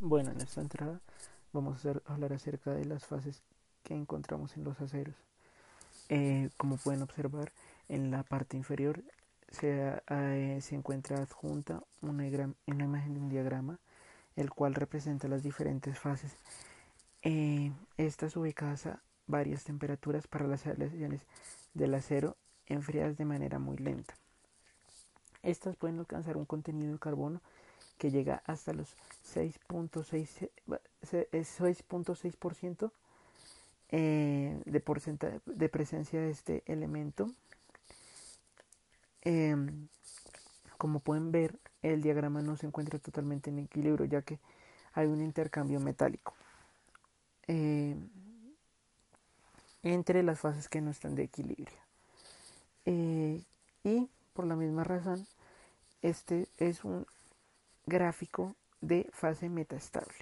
Bueno, en esta entrada vamos a hablar acerca de las fases que encontramos en los aceros. Eh, como pueden observar, en la parte inferior se, eh, encuentra adjunta una, una, imagen de un diagrama, el cual representa las diferentes fases. Eh, estas ubicadas a varias temperaturas para las aleaciones del acero enfriadas de manera muy lenta. Estas pueden alcanzar un contenido de carbono que llega hasta los 6.6% eh, de, porcentaje de presencia de este elemento. Em, como pueden ver, el diagrama no se encuentra totalmente en equilibrio ya que hay un intercambio metálico em, entre las fases que no están de equilibrio. Eh, y por la misma razón, este es un gráfico de fase metastable.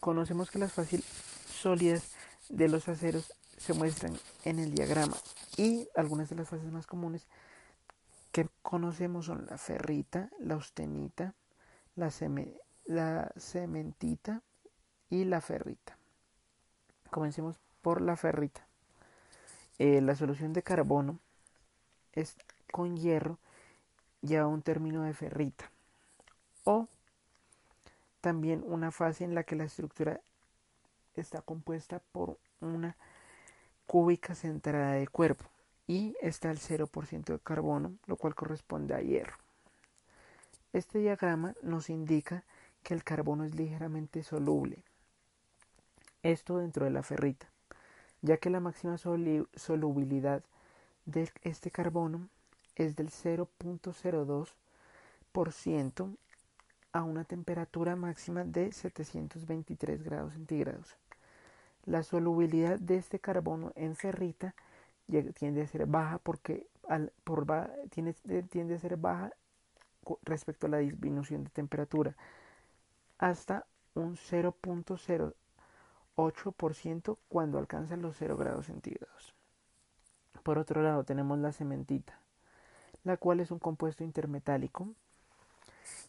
Conocemos que las fases sólidas de los aceros se muestran en el diagrama y algunas de las fases más comunes que conocemos son la ferrita, la austenita, la, la cementita y la ferrita. Comencemos por la ferrita. Eh, la solución de carbono es con hierro lleva un término de ferrita o también una fase en la que la estructura está compuesta por una cúbica centrada de cuerpo y está al 0% de carbono, lo cual corresponde a hierro. Este diagrama nos indica que el carbono es ligeramente soluble. Esto dentro de la ferrita, ya que la máxima solubilidad de este carbono es del 0.02% a una temperatura máxima de 723 grados centígrados. La solubilidad de este carbono en ferrita tiende a ser baja porque al, por tiende, tiende a ser baja respecto a la disminución de temperatura hasta un 0.08% cuando alcanza los 0 grados centígrados. Por otro lado tenemos la cementita la cual es un compuesto intermetálico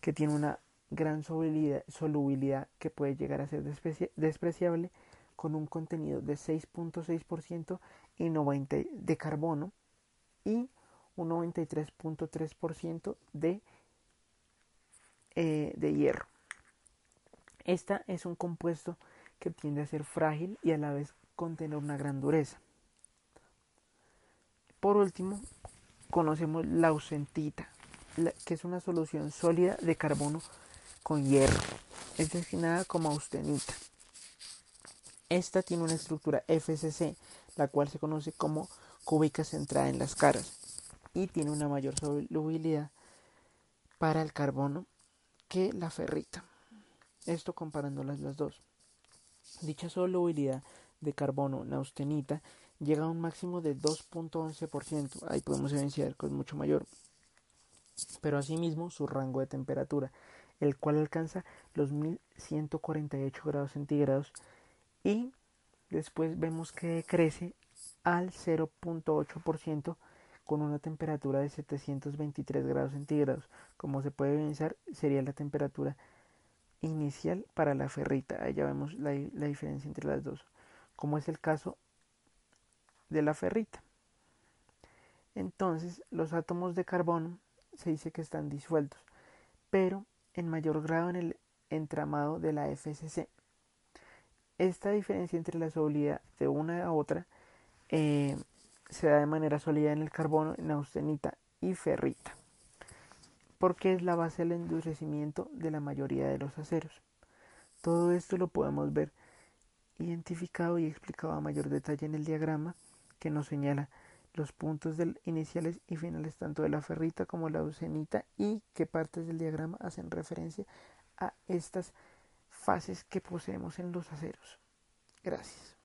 que tiene una gran solubilidad, que puede llegar a ser despreciable con un contenido de 6.6% y 90 de carbono y un 93.3% de, eh, de hierro. Esta es un compuesto que tiende a ser frágil y a la vez contener una gran dureza. Por último, conocemos la ausentita, que es una solución sólida de carbono con hierro. Es destinada como austenita. Esta tiene una estructura FCC, la cual se conoce como cúbica centrada en las caras y tiene una mayor solubilidad para el carbono que la ferrita. Esto comparándolas las dos. Dicha solubilidad de carbono en austenita llega a un máximo de 2.11%. Ahí podemos evidenciar que es mucho mayor. Pero asimismo su rango de temperatura, el cual alcanza los 1148 grados centígrados y después vemos que crece al 0.8% con una temperatura de 723 grados centígrados. Como se puede evidenciar, sería la temperatura inicial para la ferrita. Ahí ya vemos la, la diferencia entre las dos. Como es el caso de la ferrita. Entonces, los átomos de carbono se dice que están disueltos, pero en mayor grado en el entramado de la FCC. Esta diferencia entre la solubilidad de una a otra eh, se da de manera sólida en el carbono, en austenita y ferrita, porque es la base del endurecimiento de la mayoría de los aceros. Todo esto lo podemos ver identificado y explicado a mayor detalle en el diagrama que nos señala los puntos del iniciales y finales tanto de la ferrita como la ausenita y qué partes del diagrama hacen referencia a estas fases que poseemos en los aceros. Gracias.